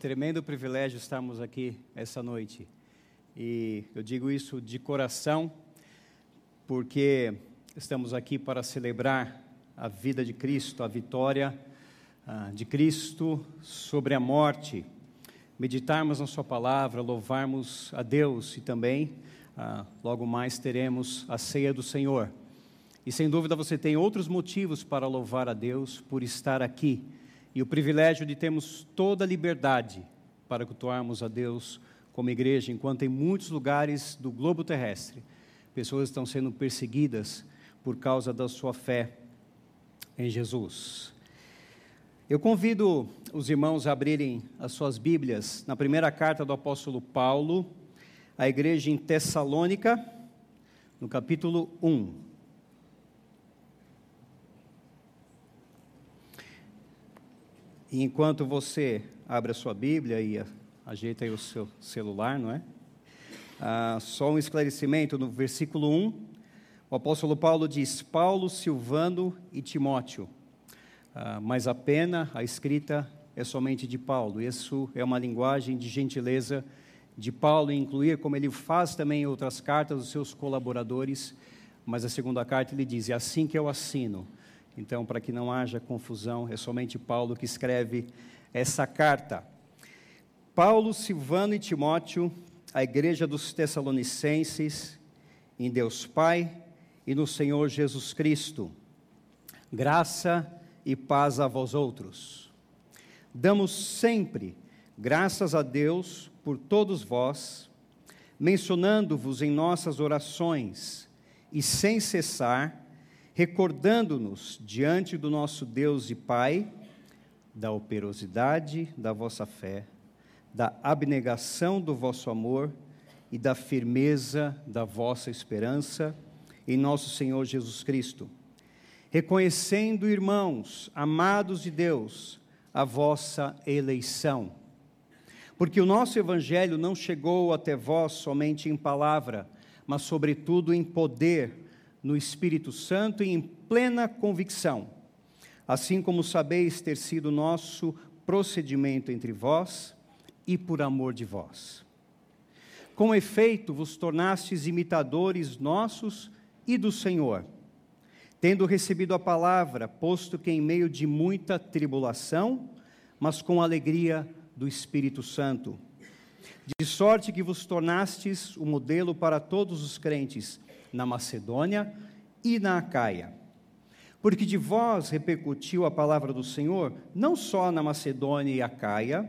tremendo privilégio estarmos aqui essa noite. E eu digo isso de coração, porque estamos aqui para celebrar a vida de Cristo, a vitória ah, de Cristo sobre a morte, meditarmos na Sua palavra, louvarmos a Deus e também, ah, logo mais, teremos a ceia do Senhor. E sem dúvida você tem outros motivos para louvar a Deus por estar aqui e o privilégio de termos toda a liberdade para cultuarmos a Deus como igreja, enquanto em muitos lugares do globo terrestre pessoas estão sendo perseguidas por causa da sua fé em Jesus. Eu convido os irmãos a abrirem as suas Bíblias na primeira carta do apóstolo Paulo à igreja em Tessalônica, no capítulo 1. E enquanto você abre a sua Bíblia e ajeita aí o seu celular, não é? Ah, só um esclarecimento no versículo 1, o apóstolo Paulo diz: Paulo, Silvano e Timóteo. Ah, mas a pena, a escrita é somente de Paulo. Isso é uma linguagem de gentileza de Paulo, incluir, como ele faz também em outras cartas, os seus colaboradores. Mas a segunda carta ele diz: É assim que eu assino então, para que não haja confusão, é somente Paulo que escreve essa carta. Paulo, Silvano e Timóteo, a igreja dos Tessalonicenses, em Deus Pai e no Senhor Jesus Cristo. Graça e paz a vós outros. Damos sempre graças a Deus por todos vós, mencionando-vos em nossas orações e sem cessar, recordando-nos diante do nosso Deus e Pai da operosidade da vossa fé, da abnegação do vosso amor e da firmeza da vossa esperança em nosso Senhor Jesus Cristo. Reconhecendo, irmãos, amados de Deus, a vossa eleição. Porque o nosso evangelho não chegou até vós somente em palavra, mas sobretudo em poder no Espírito Santo e em plena convicção, assim como sabeis ter sido nosso procedimento entre vós e por amor de vós. Com efeito, vos tornastes imitadores nossos e do Senhor, tendo recebido a palavra, posto que em meio de muita tribulação, mas com alegria do Espírito Santo, de sorte que vos tornastes o modelo para todos os crentes na Macedônia e na Acaia. Porque de vós repercutiu a palavra do Senhor, não só na Macedônia e Acaia,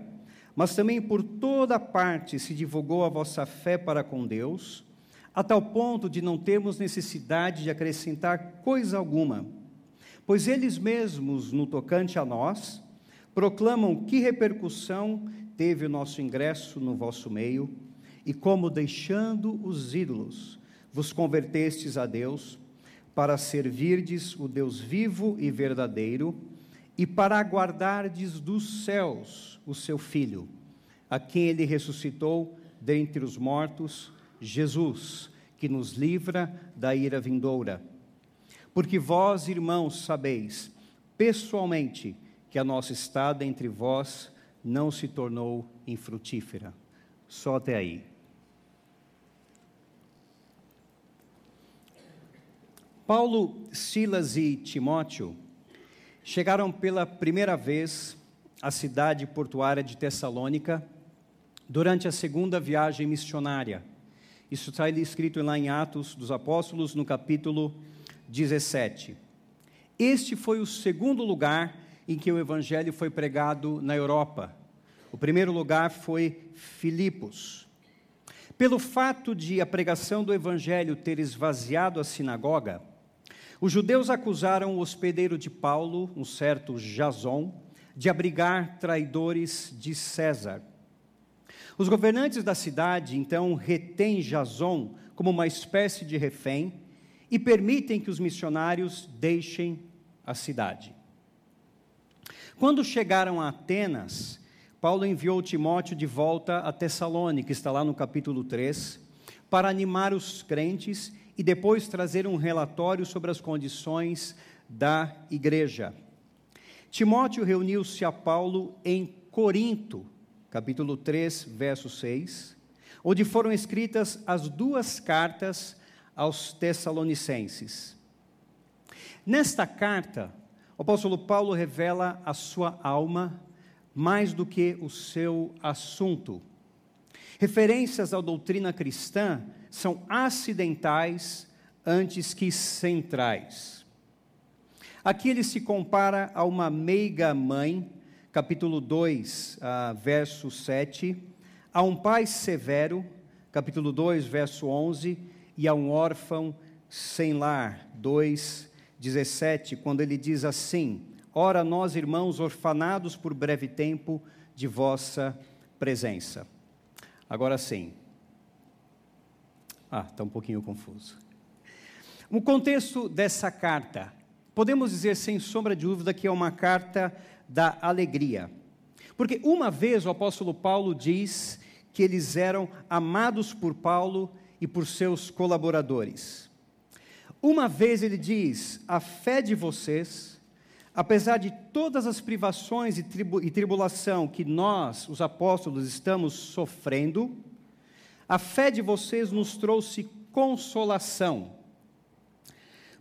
mas também por toda parte se divulgou a vossa fé para com Deus, a tal ponto de não termos necessidade de acrescentar coisa alguma. Pois eles mesmos, no tocante a nós, proclamam que repercussão teve o nosso ingresso no vosso meio, e como deixando os ídolos, vos convertestes a Deus, para servirdes o Deus vivo e verdadeiro, e para aguardardes dos céus o seu Filho, a quem ele ressuscitou dentre os mortos, Jesus, que nos livra da ira vindoura. Porque vós, irmãos, sabeis, pessoalmente, que a nossa estada entre vós não se tornou infrutífera. Só até aí. Paulo, Silas e Timóteo chegaram pela primeira vez à cidade portuária de Tessalônica durante a segunda viagem missionária. Isso está escrito lá em Atos dos Apóstolos, no capítulo 17. Este foi o segundo lugar em que o evangelho foi pregado na Europa. O primeiro lugar foi Filipos. Pelo fato de a pregação do evangelho ter esvaziado a sinagoga, os judeus acusaram o hospedeiro de Paulo, um certo Jason, de abrigar traidores de César. Os governantes da cidade então retêm Jason como uma espécie de refém e permitem que os missionários deixem a cidade. Quando chegaram a Atenas, Paulo enviou Timóteo de volta a Tessalônica, que está lá no capítulo 3, para animar os crentes e depois trazer um relatório sobre as condições da igreja. Timóteo reuniu-se a Paulo em Corinto capítulo 3, verso 6, onde foram escritas as duas cartas aos Tessalonicenses. Nesta carta, o apóstolo Paulo revela a sua alma mais do que o seu assunto. Referências à doutrina cristã são acidentais antes que centrais. Aqui ele se compara a uma meiga mãe, capítulo 2, uh, ah, verso 7, a um pai severo, capítulo 2, verso 11, e a um órfão sem lar, 2, 17, quando ele diz assim: Ora, nós, irmãos, orfanados por breve tempo de vossa presença. Agora sim. Ah, está um pouquinho confuso. O contexto dessa carta, podemos dizer sem sombra de dúvida que é uma carta da alegria. Porque uma vez o apóstolo Paulo diz que eles eram amados por Paulo e por seus colaboradores. Uma vez ele diz: a fé de vocês, apesar de todas as privações e, tribu e tribulação que nós, os apóstolos, estamos sofrendo, a fé de vocês nos trouxe consolação.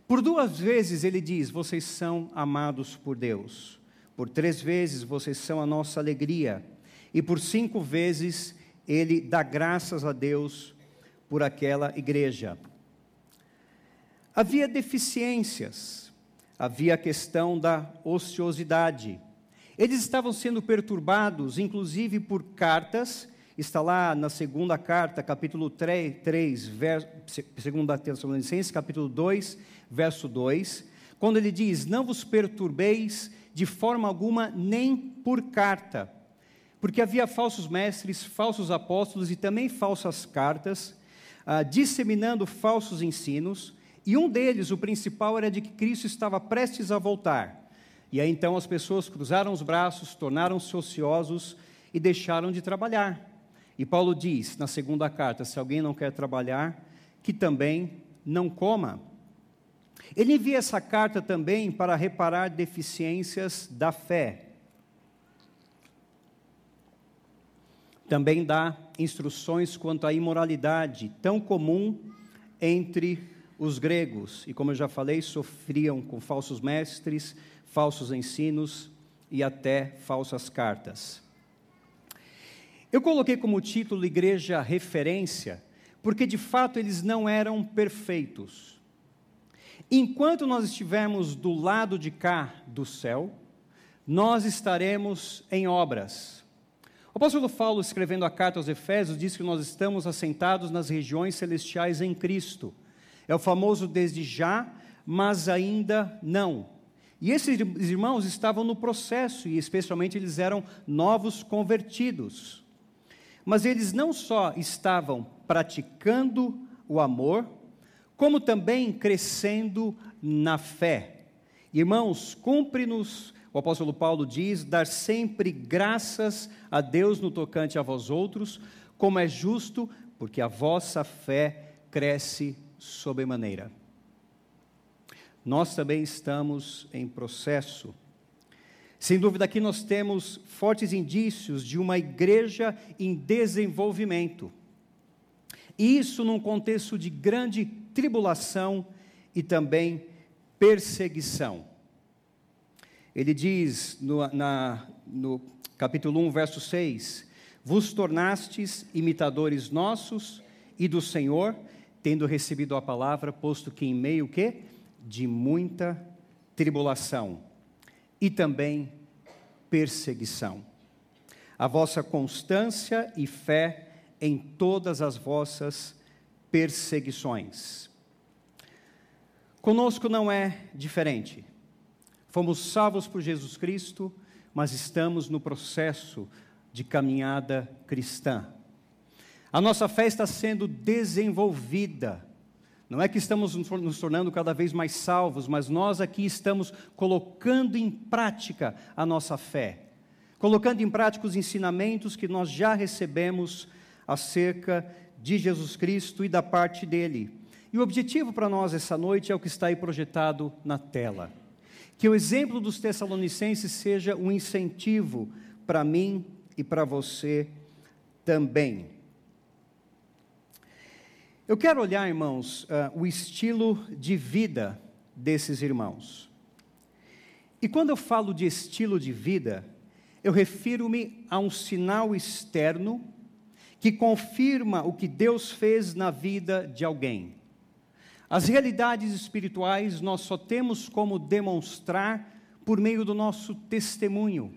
Por duas vezes ele diz: vocês são amados por Deus. Por três vezes vocês são a nossa alegria. E por cinco vezes ele dá graças a Deus por aquela igreja. Havia deficiências, havia a questão da ociosidade. Eles estavam sendo perturbados, inclusive por cartas, está lá na segunda carta, capítulo 3, 3 verso, segunda Tessalonicenses, capítulo 2, verso 2, quando ele diz: Não vos perturbeis de forma alguma, nem por carta porque havia falsos mestres, falsos apóstolos e também falsas cartas, ah, disseminando falsos ensinos, e um deles, o principal, era de que Cristo estava prestes a voltar. E aí então as pessoas cruzaram os braços, tornaram-se ociosos e deixaram de trabalhar. E Paulo diz na segunda carta: se alguém não quer trabalhar, que também não coma. Ele envia essa carta também para reparar deficiências da fé. Também dá instruções quanto à imoralidade, tão comum entre os gregos, e como eu já falei, sofriam com falsos mestres, falsos ensinos e até falsas cartas. Eu coloquei como título Igreja Referência, porque de fato eles não eram perfeitos. Enquanto nós estivermos do lado de cá do céu, nós estaremos em obras o apóstolo Paulo, escrevendo a carta aos Efésios, diz que nós estamos assentados nas regiões celestiais em Cristo. É o famoso desde já, mas ainda não. E esses irmãos estavam no processo, e especialmente eles eram novos convertidos. Mas eles não só estavam praticando o amor, como também crescendo na fé. Irmãos, cumpre-nos o apóstolo Paulo diz: dar sempre graças a Deus no tocante a vós outros, como é justo, porque a vossa fé cresce sobremaneira. Nós também estamos em processo. Sem dúvida, aqui nós temos fortes indícios de uma igreja em desenvolvimento. Isso num contexto de grande tribulação e também perseguição. Ele diz no, na, no capítulo 1, verso 6: Vos tornastes imitadores nossos e do Senhor, tendo recebido a palavra, posto que em meio que de muita tribulação e também perseguição. A vossa constância e fé em todas as vossas perseguições. Conosco não é diferente. Fomos salvos por Jesus Cristo, mas estamos no processo de caminhada cristã. A nossa fé está sendo desenvolvida. Não é que estamos nos tornando cada vez mais salvos, mas nós aqui estamos colocando em prática a nossa fé, colocando em prática os ensinamentos que nós já recebemos acerca de Jesus Cristo e da parte dele. E o objetivo para nós essa noite é o que está aí projetado na tela. Que o exemplo dos Tessalonicenses seja um incentivo para mim e para você também. Eu quero olhar, irmãos, uh, o estilo de vida desses irmãos. E quando eu falo de estilo de vida, eu refiro-me a um sinal externo que confirma o que Deus fez na vida de alguém. As realidades espirituais nós só temos como demonstrar por meio do nosso testemunho.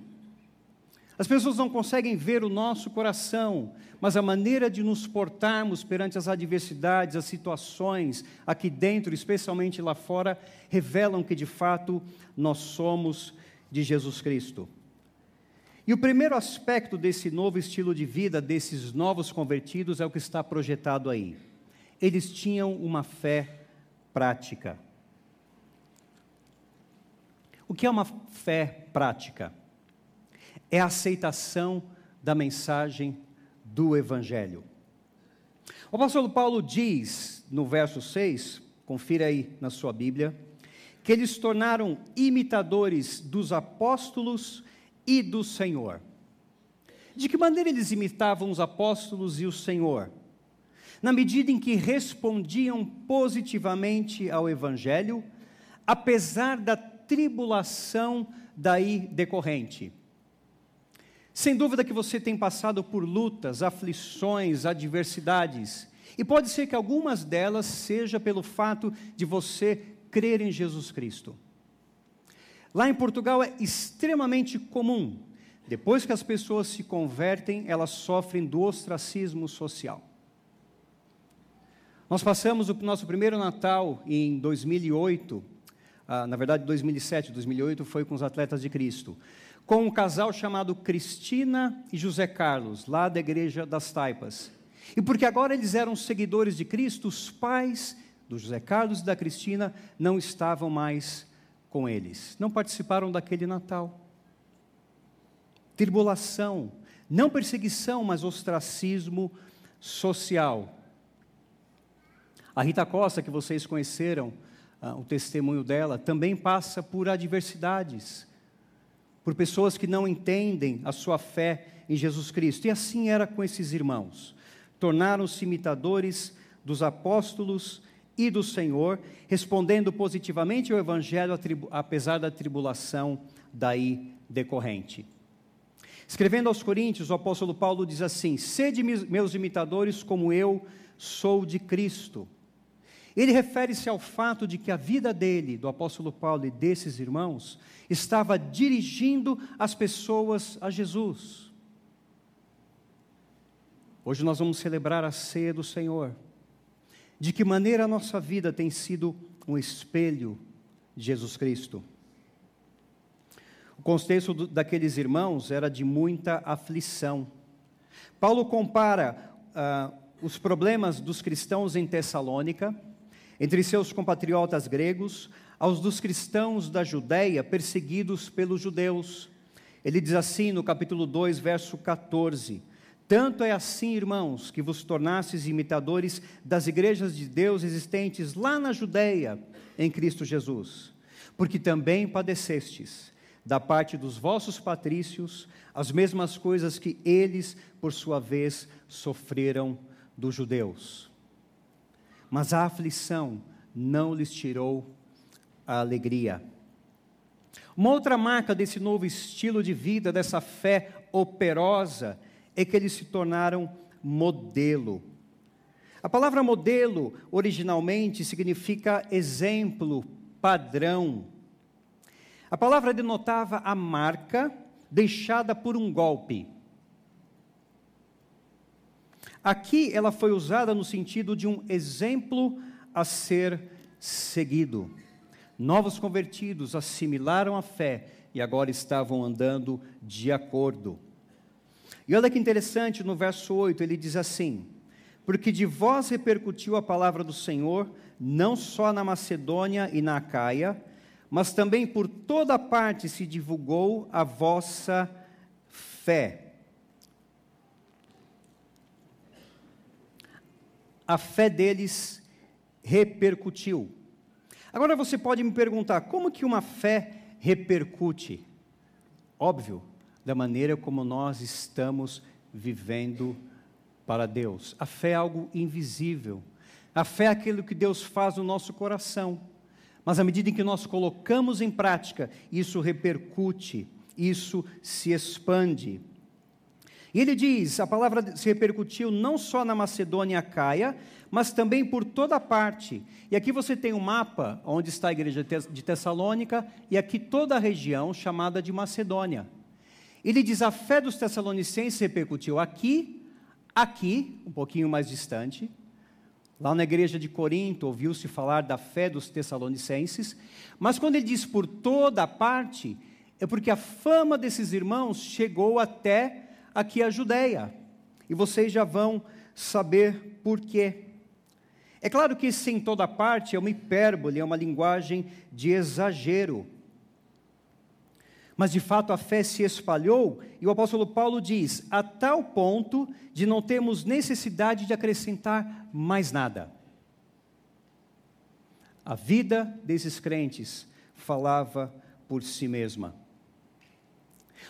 As pessoas não conseguem ver o nosso coração, mas a maneira de nos portarmos perante as adversidades, as situações aqui dentro, especialmente lá fora, revelam que de fato nós somos de Jesus Cristo. E o primeiro aspecto desse novo estilo de vida, desses novos convertidos, é o que está projetado aí. Eles tinham uma fé prática. O que é uma fé prática? É a aceitação da mensagem do Evangelho. O apóstolo Paulo diz no verso 6, confira aí na sua Bíblia, que eles se tornaram imitadores dos apóstolos e do Senhor. De que maneira eles imitavam os apóstolos e o Senhor? Na medida em que respondiam positivamente ao Evangelho, apesar da tribulação daí decorrente. Sem dúvida que você tem passado por lutas, aflições, adversidades. E pode ser que algumas delas seja pelo fato de você crer em Jesus Cristo. Lá em Portugal é extremamente comum. Depois que as pessoas se convertem, elas sofrem do ostracismo social. Nós passamos o nosso primeiro Natal em 2008, ah, na verdade 2007, 2008 foi com os atletas de Cristo com um casal chamado Cristina e José Carlos, lá da igreja das Taipas. E porque agora eles eram seguidores de Cristo, os pais do José Carlos e da Cristina não estavam mais com eles, não participaram daquele Natal. Tribulação, não perseguição, mas ostracismo social. A Rita Costa, que vocês conheceram, uh, o testemunho dela, também passa por adversidades por pessoas que não entendem a sua fé em Jesus Cristo. E assim era com esses irmãos. Tornaram-se imitadores dos apóstolos e do Senhor, respondendo positivamente ao Evangelho, apesar da tribulação daí decorrente. Escrevendo aos Coríntios, o apóstolo Paulo diz assim: Sede meus imitadores, como eu sou de Cristo. Ele refere-se ao fato de que a vida dele, do apóstolo Paulo e desses irmãos, estava dirigindo as pessoas a Jesus. Hoje nós vamos celebrar a ceia do Senhor. De que maneira a nossa vida tem sido um espelho de Jesus Cristo? O contexto daqueles irmãos era de muita aflição. Paulo compara ah, os problemas dos cristãos em Tessalônica entre seus compatriotas gregos, aos dos cristãos da Judéia perseguidos pelos judeus. Ele diz assim no capítulo 2, verso 14: Tanto é assim, irmãos, que vos tornastes imitadores das igrejas de Deus existentes lá na Judéia, em Cristo Jesus, porque também padecestes da parte dos vossos patrícios as mesmas coisas que eles, por sua vez, sofreram dos judeus mas a aflição não lhes tirou a alegria. Uma outra marca desse novo estilo de vida, dessa fé operosa, é que eles se tornaram modelo. A palavra modelo originalmente significa exemplo, padrão. A palavra denotava a marca deixada por um golpe. Aqui ela foi usada no sentido de um exemplo a ser seguido. Novos convertidos assimilaram a fé e agora estavam andando de acordo. E olha que interessante, no verso 8 ele diz assim: Porque de vós repercutiu a palavra do Senhor, não só na Macedônia e na Acaia, mas também por toda parte se divulgou a vossa fé. A fé deles repercutiu. Agora você pode me perguntar, como que uma fé repercute? Óbvio, da maneira como nós estamos vivendo para Deus. A fé é algo invisível. A fé é aquilo que Deus faz no nosso coração. Mas à medida em que nós colocamos em prática, isso repercute, isso se expande. E ele diz: a palavra se repercutiu não só na Macedônia e Caia, mas também por toda parte. E aqui você tem um mapa onde está a igreja de Tessalônica e aqui toda a região chamada de Macedônia. Ele diz: a fé dos tessalonicenses repercutiu aqui, aqui, um pouquinho mais distante. Lá na igreja de Corinto ouviu-se falar da fé dos tessalonicenses, mas quando ele diz por toda parte, é porque a fama desses irmãos chegou até aqui a Judéia. E vocês já vão saber por quê. É claro que isso em toda parte é uma hipérbole, é uma linguagem de exagero. Mas de fato a fé se espalhou, e o apóstolo Paulo diz: a tal ponto de não termos necessidade de acrescentar mais nada. A vida desses crentes falava por si mesma.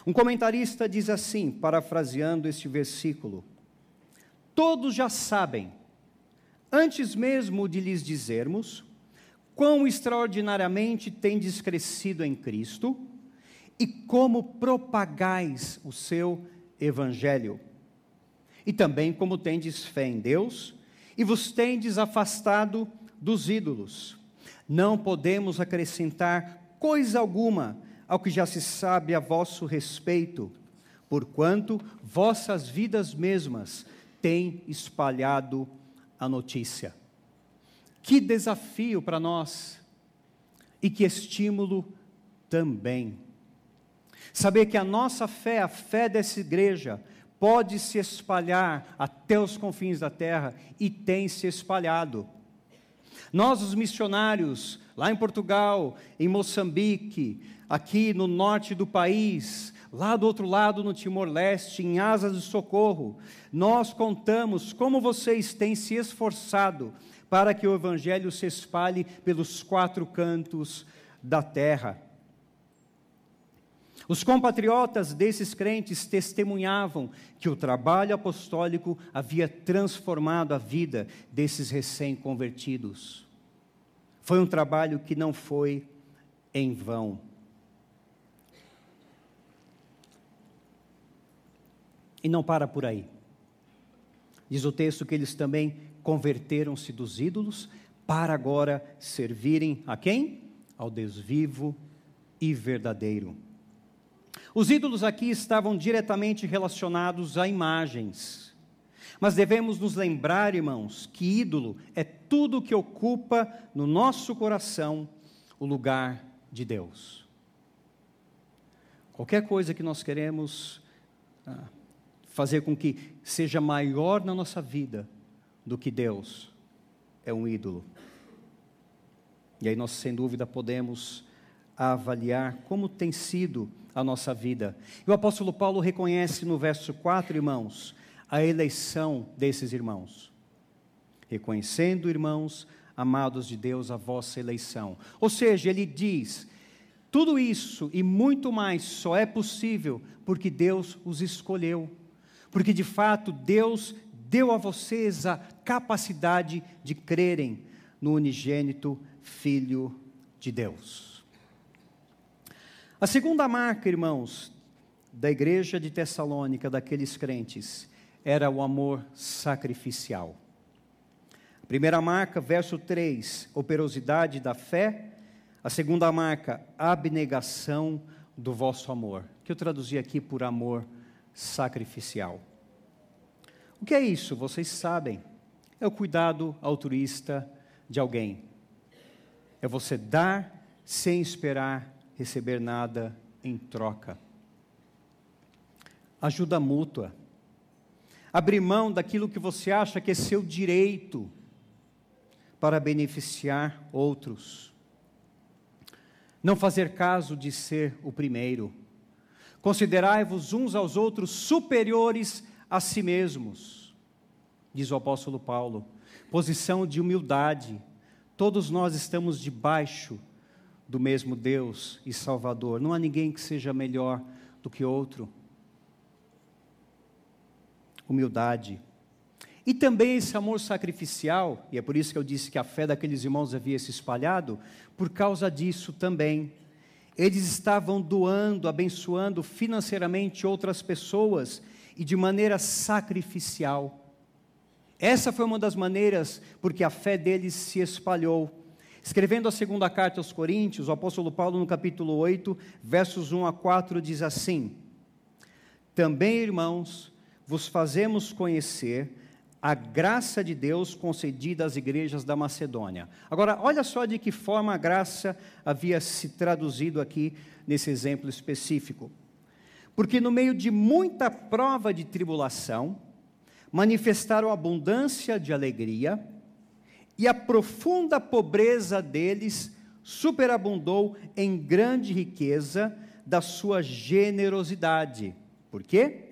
Um comentarista diz assim, parafraseando este versículo: Todos já sabem, antes mesmo de lhes dizermos, quão extraordinariamente tendes crescido em Cristo e como propagais o seu evangelho. E também como tendes fé em Deus e vos tendes afastado dos ídolos. Não podemos acrescentar coisa alguma ao que já se sabe a vosso respeito, porquanto vossas vidas mesmas têm espalhado a notícia. Que desafio para nós e que estímulo também. Saber que a nossa fé, a fé dessa igreja, pode se espalhar até os confins da terra e tem se espalhado. Nós, os missionários, lá em Portugal, em Moçambique, aqui no norte do país, lá do outro lado no Timor-Leste, em Asas de Socorro, nós contamos como vocês têm se esforçado para que o Evangelho se espalhe pelos quatro cantos da terra. Os compatriotas desses crentes testemunhavam que o trabalho apostólico havia transformado a vida desses recém-convertidos. Foi um trabalho que não foi em vão. E não para por aí. Diz o texto que eles também converteram-se dos ídolos para agora servirem a quem? Ao Deus vivo e verdadeiro. Os ídolos aqui estavam diretamente relacionados a imagens. Mas devemos nos lembrar, irmãos, que ídolo é tudo que ocupa no nosso coração o lugar de Deus. Qualquer coisa que nós queremos ah, fazer com que seja maior na nossa vida do que Deus, é um ídolo. E aí nós, sem dúvida, podemos avaliar como tem sido a nossa vida. E o apóstolo Paulo reconhece no verso 4, irmãos, a eleição desses irmãos. Reconhecendo, irmãos, amados de Deus, a vossa eleição. Ou seja, ele diz: tudo isso e muito mais só é possível porque Deus os escolheu porque de fato Deus deu a vocês a capacidade de crerem no unigênito Filho de Deus. A segunda marca, irmãos, da igreja de Tessalônica, daqueles crentes, era o amor sacrificial. A primeira marca, verso 3, operosidade da fé. A segunda marca, abnegação do vosso amor, que eu traduzi aqui por amor sacrificial. O que é isso? Vocês sabem. É o cuidado altruísta de alguém. É você dar sem esperar receber nada em troca. Ajuda mútua. Abrir mão daquilo que você acha que é seu direito para beneficiar outros. Não fazer caso de ser o primeiro Considerai-vos uns aos outros superiores a si mesmos, diz o apóstolo Paulo. Posição de humildade. Todos nós estamos debaixo do mesmo Deus e Salvador. Não há ninguém que seja melhor do que outro. humildade. E também esse amor sacrificial, e é por isso que eu disse que a fé daqueles irmãos havia se espalhado, por causa disso também. Eles estavam doando, abençoando financeiramente outras pessoas e de maneira sacrificial. Essa foi uma das maneiras porque a fé deles se espalhou. Escrevendo a segunda carta aos Coríntios, o apóstolo Paulo, no capítulo 8, versos 1 a 4, diz assim: Também, irmãos, vos fazemos conhecer a graça de Deus concedida às igrejas da Macedônia. Agora, olha só de que forma a graça havia se traduzido aqui nesse exemplo específico. Porque no meio de muita prova de tribulação, manifestaram abundância de alegria, e a profunda pobreza deles superabundou em grande riqueza da sua generosidade. Por quê?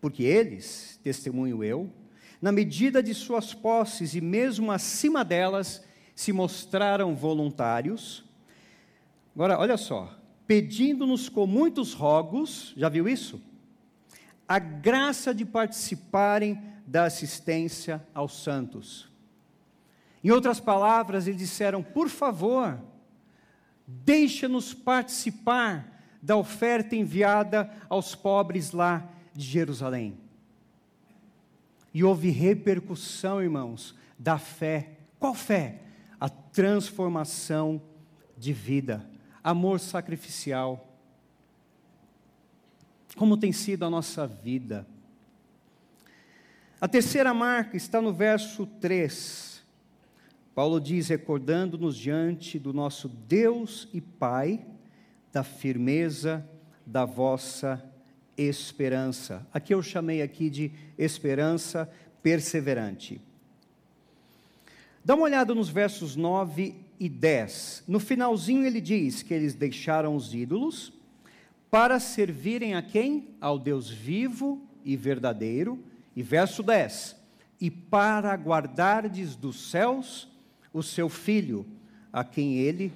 Porque eles, testemunho eu, na medida de suas posses e mesmo acima delas, se mostraram voluntários. Agora, olha só, pedindo-nos com muitos rogos, já viu isso? A graça de participarem da assistência aos santos. Em outras palavras, eles disseram: por favor, deixa-nos participar da oferta enviada aos pobres lá de Jerusalém. E houve repercussão, irmãos, da fé. Qual fé? A transformação de vida, amor sacrificial. Como tem sido a nossa vida? A terceira marca está no verso 3. Paulo diz: recordando-nos diante do nosso Deus e Pai, da firmeza da vossa esperança. Aqui eu chamei aqui de esperança perseverante. Dá uma olhada nos versos 9 e 10. No finalzinho ele diz que eles deixaram os ídolos para servirem a quem? Ao Deus vivo e verdadeiro e verso 10: E para guardardes dos céus o seu filho, a quem ele,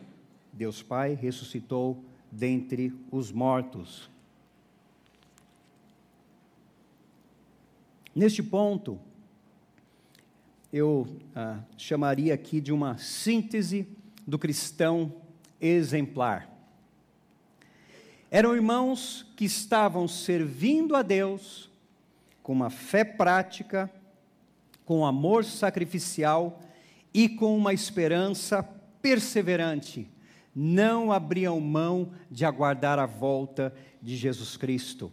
Deus Pai, ressuscitou dentre os mortos. Neste ponto, eu ah, chamaria aqui de uma síntese do cristão exemplar. Eram irmãos que estavam servindo a Deus com uma fé prática, com amor sacrificial e com uma esperança perseverante, não abriam mão de aguardar a volta de Jesus Cristo.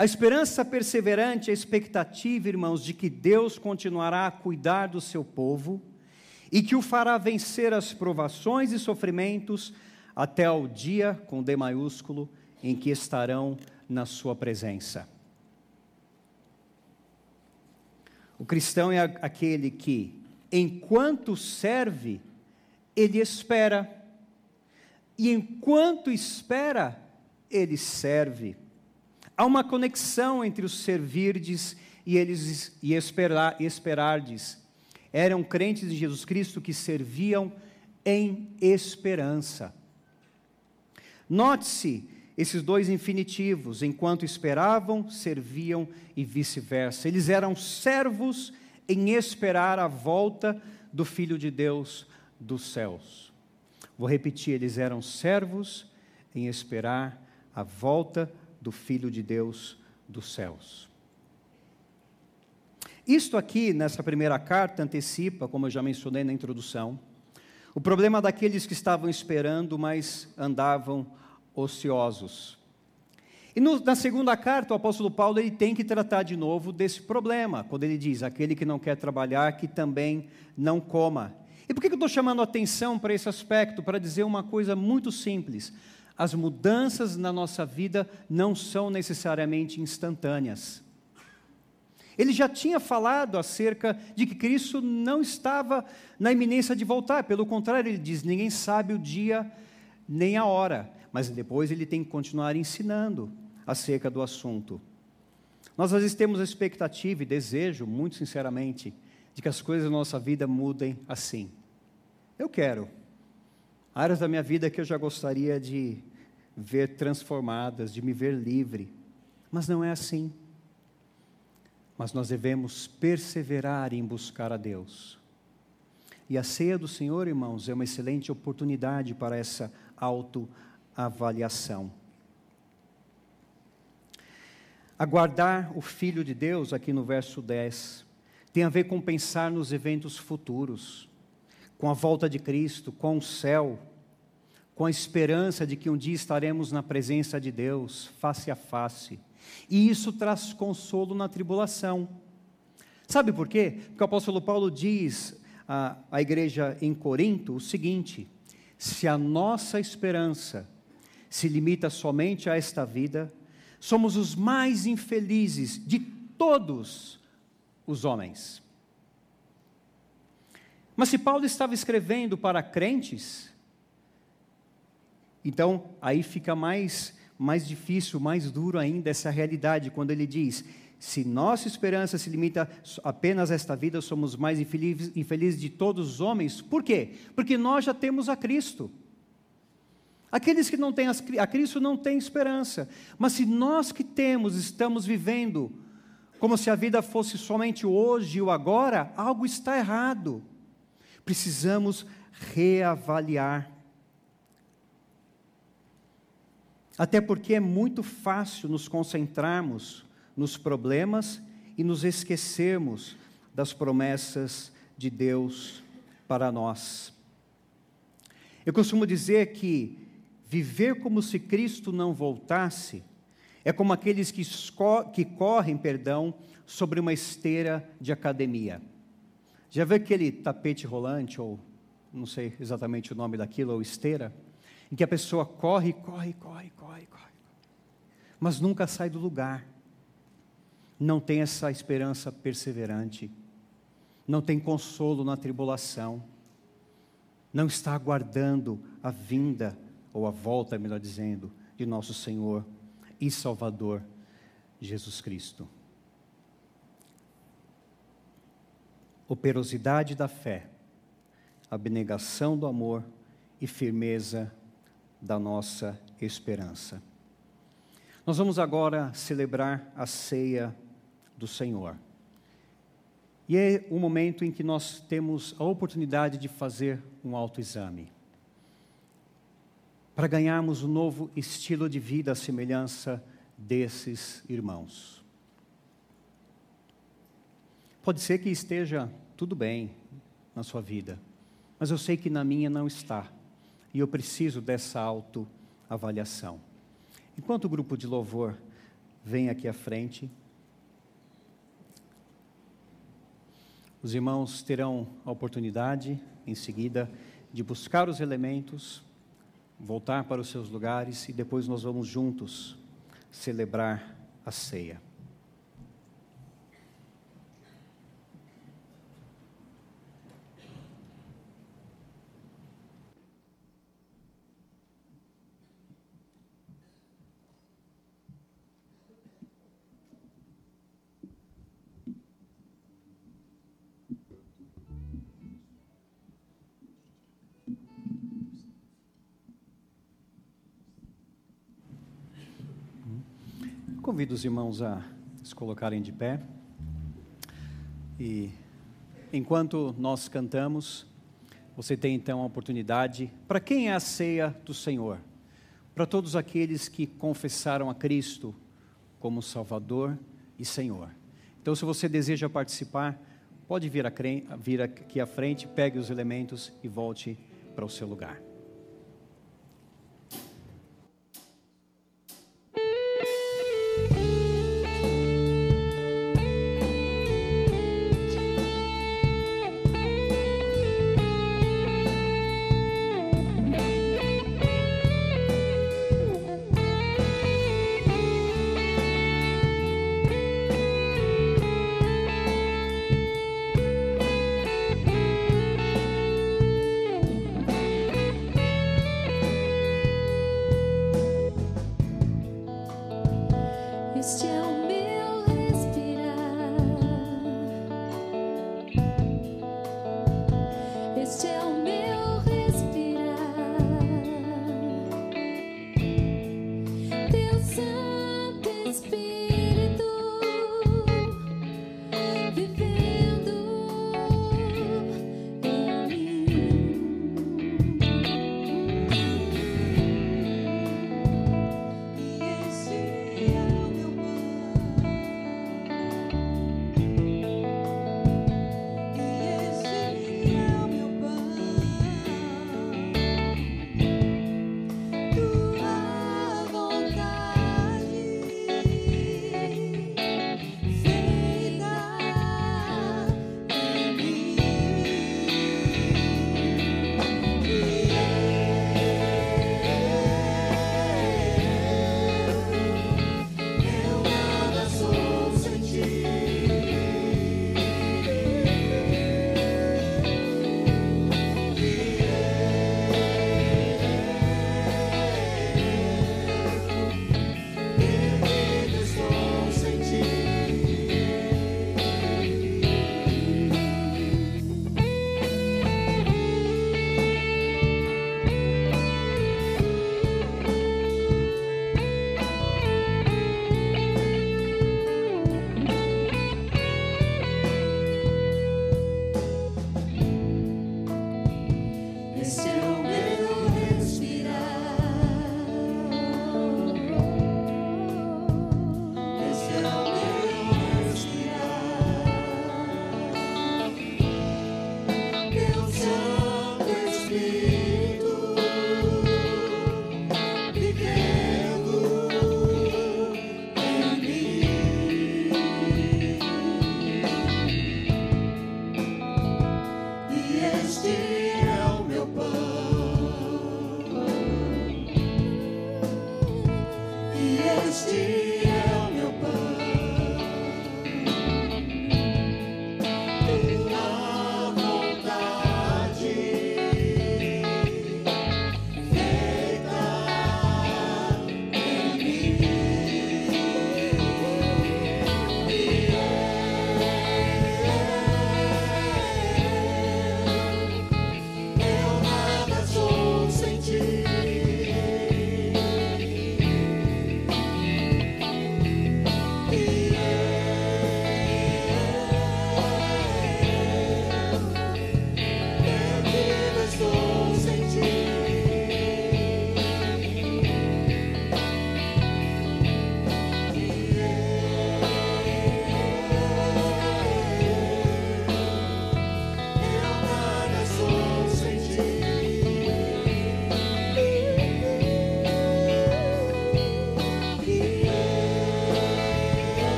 A esperança perseverante é a expectativa, irmãos, de que Deus continuará a cuidar do seu povo e que o fará vencer as provações e sofrimentos até ao dia, com D maiúsculo, em que estarão na sua presença. O cristão é aquele que, enquanto serve, ele espera. E enquanto espera, ele serve. Há uma conexão entre os servirdes e eles e esperar, esperardes. Eram crentes de Jesus Cristo que serviam em esperança. Note-se esses dois infinitivos, enquanto esperavam, serviam e vice-versa. Eles eram servos em esperar a volta do Filho de Deus dos céus. Vou repetir: eles eram servos em esperar a volta do Filho de Deus dos céus. Isto aqui, nessa primeira carta, antecipa, como eu já mencionei na introdução, o problema daqueles que estavam esperando, mas andavam ociosos. E no, na segunda carta, o apóstolo Paulo ele tem que tratar de novo desse problema, quando ele diz: aquele que não quer trabalhar, que também não coma. E por que eu estou chamando atenção para esse aspecto? Para dizer uma coisa muito simples: as mudanças na nossa vida não são necessariamente instantâneas. Ele já tinha falado acerca de que Cristo não estava na iminência de voltar, pelo contrário, ele diz: ninguém sabe o dia nem a hora mas depois ele tem que continuar ensinando acerca do assunto. Nós às vezes temos a expectativa e desejo, muito sinceramente, de que as coisas da nossa vida mudem assim. Eu quero. Áreas da minha vida que eu já gostaria de ver transformadas, de me ver livre. Mas não é assim. mas nós devemos perseverar em buscar a Deus. E a ceia do Senhor, irmãos, é uma excelente oportunidade para essa autoavaliação. Aguardar o Filho de Deus, aqui no verso 10, tem a ver com pensar nos eventos futuros, com a volta de Cristo, com o céu, com a esperança de que um dia estaremos na presença de Deus, face a face. E isso traz consolo na tribulação. Sabe por quê? Porque o apóstolo Paulo diz à, à igreja em Corinto o seguinte: se a nossa esperança se limita somente a esta vida, somos os mais infelizes de todos os homens. Mas se Paulo estava escrevendo para crentes, então aí fica mais mais difícil, mais duro ainda essa realidade, quando ele diz: se nossa esperança se limita apenas a esta vida, somos mais infelizes, infelizes de todos os homens. Por quê? Porque nós já temos a Cristo. Aqueles que não têm a Cristo não têm esperança. Mas se nós que temos estamos vivendo como se a vida fosse somente hoje ou agora, algo está errado. Precisamos reavaliar Até porque é muito fácil nos concentrarmos nos problemas e nos esquecermos das promessas de Deus para nós. Eu costumo dizer que viver como se Cristo não voltasse é como aqueles que, que correm, perdão, sobre uma esteira de academia. Já viu aquele tapete rolante, ou não sei exatamente o nome daquilo, ou esteira? Em que a pessoa corre, corre, corre, corre, corre, mas nunca sai do lugar. Não tem essa esperança perseverante, não tem consolo na tribulação, não está aguardando a vinda, ou a volta, melhor dizendo, de nosso Senhor e Salvador Jesus Cristo. Operosidade da fé, abnegação do amor e firmeza da nossa esperança. Nós vamos agora celebrar a ceia do Senhor. E é o momento em que nós temos a oportunidade de fazer um autoexame. Para ganharmos um novo estilo de vida à semelhança desses irmãos. Pode ser que esteja tudo bem na sua vida, mas eu sei que na minha não está e eu preciso dessa autoavaliação. Enquanto o grupo de louvor vem aqui à frente, os irmãos terão a oportunidade, em seguida, de buscar os elementos, voltar para os seus lugares e depois nós vamos juntos celebrar a ceia. Convido os irmãos a se colocarem de pé. E enquanto nós cantamos, você tem então a oportunidade. Para quem é a ceia do Senhor? Para todos aqueles que confessaram a Cristo como Salvador e Senhor. Então, se você deseja participar, pode vir, vir aqui à frente, pegue os elementos e volte para o seu lugar.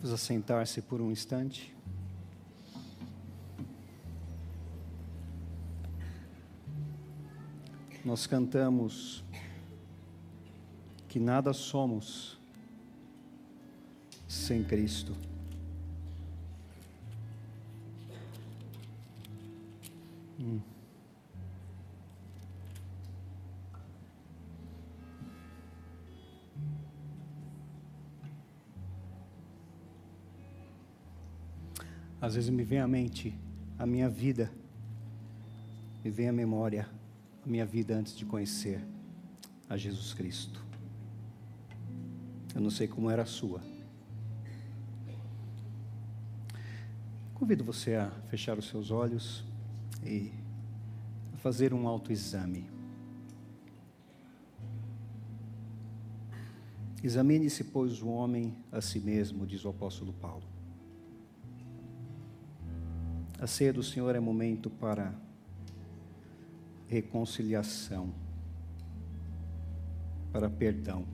Podemos assentar-se por um instante? Nós cantamos que nada somos sem Cristo. Às vezes me vem à mente a minha vida, me vem à memória a minha vida antes de conhecer a Jesus Cristo. Eu não sei como era a sua. Convido você a fechar os seus olhos e a fazer um autoexame. Examine-se, pois, o homem a si mesmo, diz o apóstolo Paulo. A ceia do Senhor é momento para reconciliação, para perdão.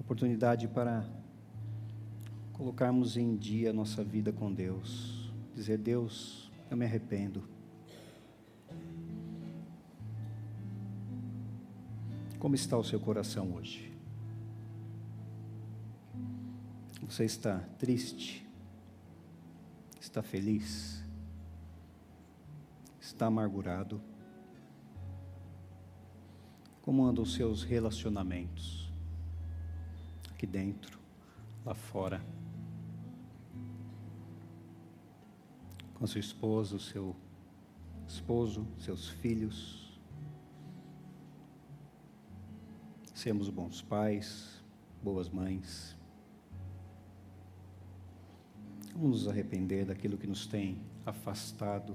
Oportunidade para colocarmos em dia a nossa vida com Deus. Dizer, Deus, eu me arrependo. Como está o seu coração hoje? Você está triste? Está feliz? Está amargurado? Como andam os seus relacionamentos? Aqui dentro, lá fora. Com seu esposo, seu esposo, seus filhos. Sermos bons pais, boas mães. Vamos nos arrepender daquilo que nos tem afastado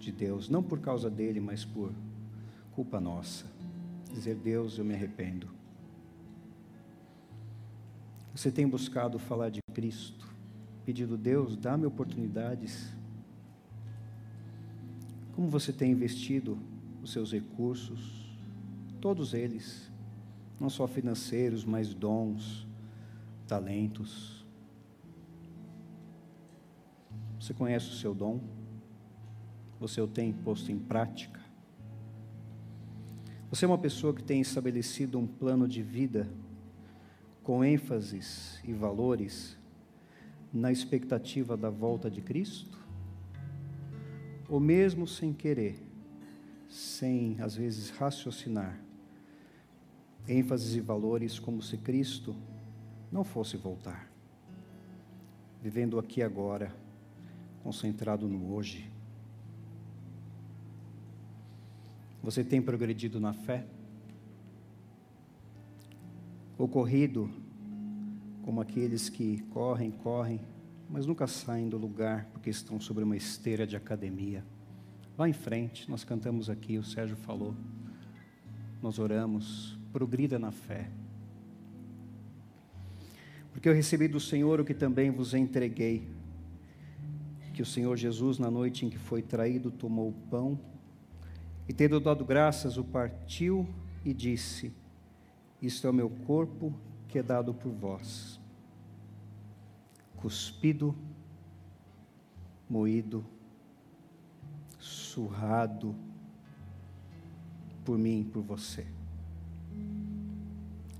de Deus, não por causa dele, mas por culpa nossa. Dizer, Deus, eu me arrependo. Você tem buscado falar de Cristo, pedido, Deus, dá-me oportunidades. Como você tem investido os seus recursos, todos eles, não só financeiros, mas dons, talentos. Você conhece o seu dom? Você o tem posto em prática? Você é uma pessoa que tem estabelecido um plano de vida com ênfases e valores na expectativa da volta de Cristo? Ou mesmo sem querer, sem às vezes raciocinar, ênfases e valores como se Cristo não fosse voltar? Vivendo aqui agora, concentrado no hoje. Você tem progredido na fé? Ou corrido como aqueles que correm, correm, mas nunca saem do lugar porque estão sobre uma esteira de academia? Vá em frente, nós cantamos aqui, o Sérgio falou, nós oramos, progrida na fé. Porque eu recebi do Senhor o que também vos entreguei, que o Senhor Jesus, na noite em que foi traído, tomou o pão e, tendo dado graças, o partiu e disse: Isto é o meu corpo que é dado por vós. Cuspido, moído, surrado por mim e por você.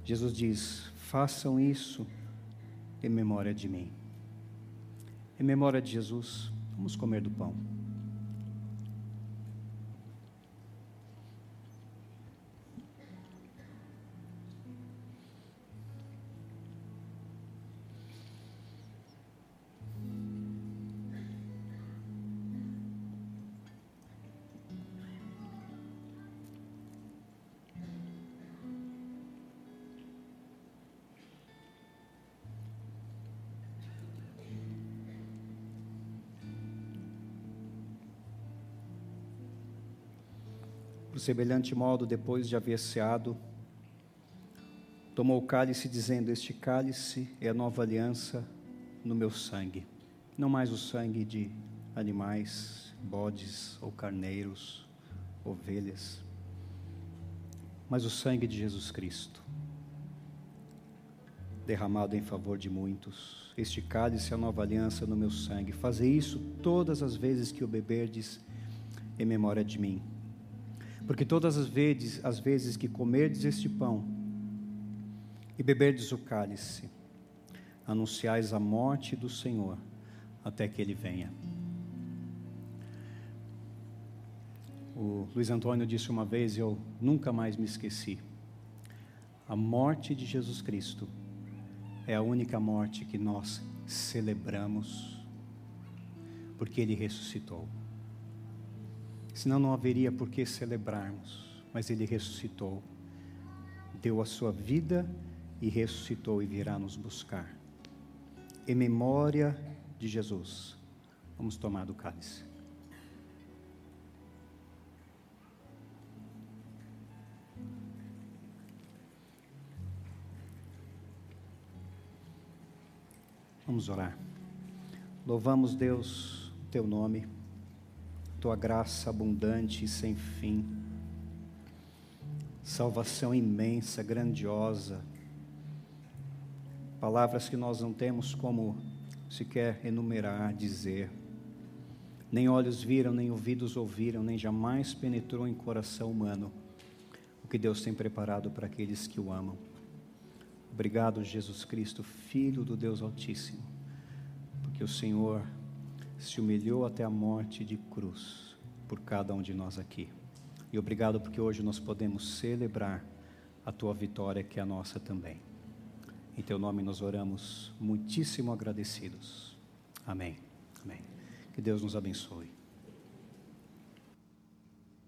Jesus diz: façam isso em memória de mim. Em memória de Jesus, vamos comer do pão. Por semelhante modo, depois de haver ceado, tomou o cálice, dizendo: Este cálice é a nova aliança no meu sangue. Não mais o sangue de animais, bodes ou carneiros, ovelhas, mas o sangue de Jesus Cristo, derramado em favor de muitos. Este cálice é a nova aliança no meu sangue. Fazer isso todas as vezes que o beberdes em memória de mim. Porque todas as vezes, as vezes que comerdes este pão e beberdes o cálice, anunciais a morte do Senhor até que ele venha. O Luiz Antônio disse uma vez, e eu nunca mais me esqueci: a morte de Jesus Cristo é a única morte que nós celebramos, porque ele ressuscitou. Senão não haveria por que celebrarmos, mas ele ressuscitou, deu a sua vida e ressuscitou e virá nos buscar. Em memória de Jesus, vamos tomar do cálice. Vamos orar. Louvamos, Deus, teu nome, tua graça abundante e sem fim, salvação imensa, grandiosa, palavras que nós não temos como sequer enumerar, dizer. Nem olhos viram, nem ouvidos ouviram, nem jamais penetrou em coração humano o que Deus tem preparado para aqueles que o amam. Obrigado, Jesus Cristo, Filho do Deus Altíssimo, porque o Senhor se humilhou até a morte de cruz por cada um de nós aqui. E obrigado porque hoje nós podemos celebrar a tua vitória, que é a nossa também. Em teu nome nós oramos muitíssimo agradecidos. Amém. Amém. Que Deus nos abençoe.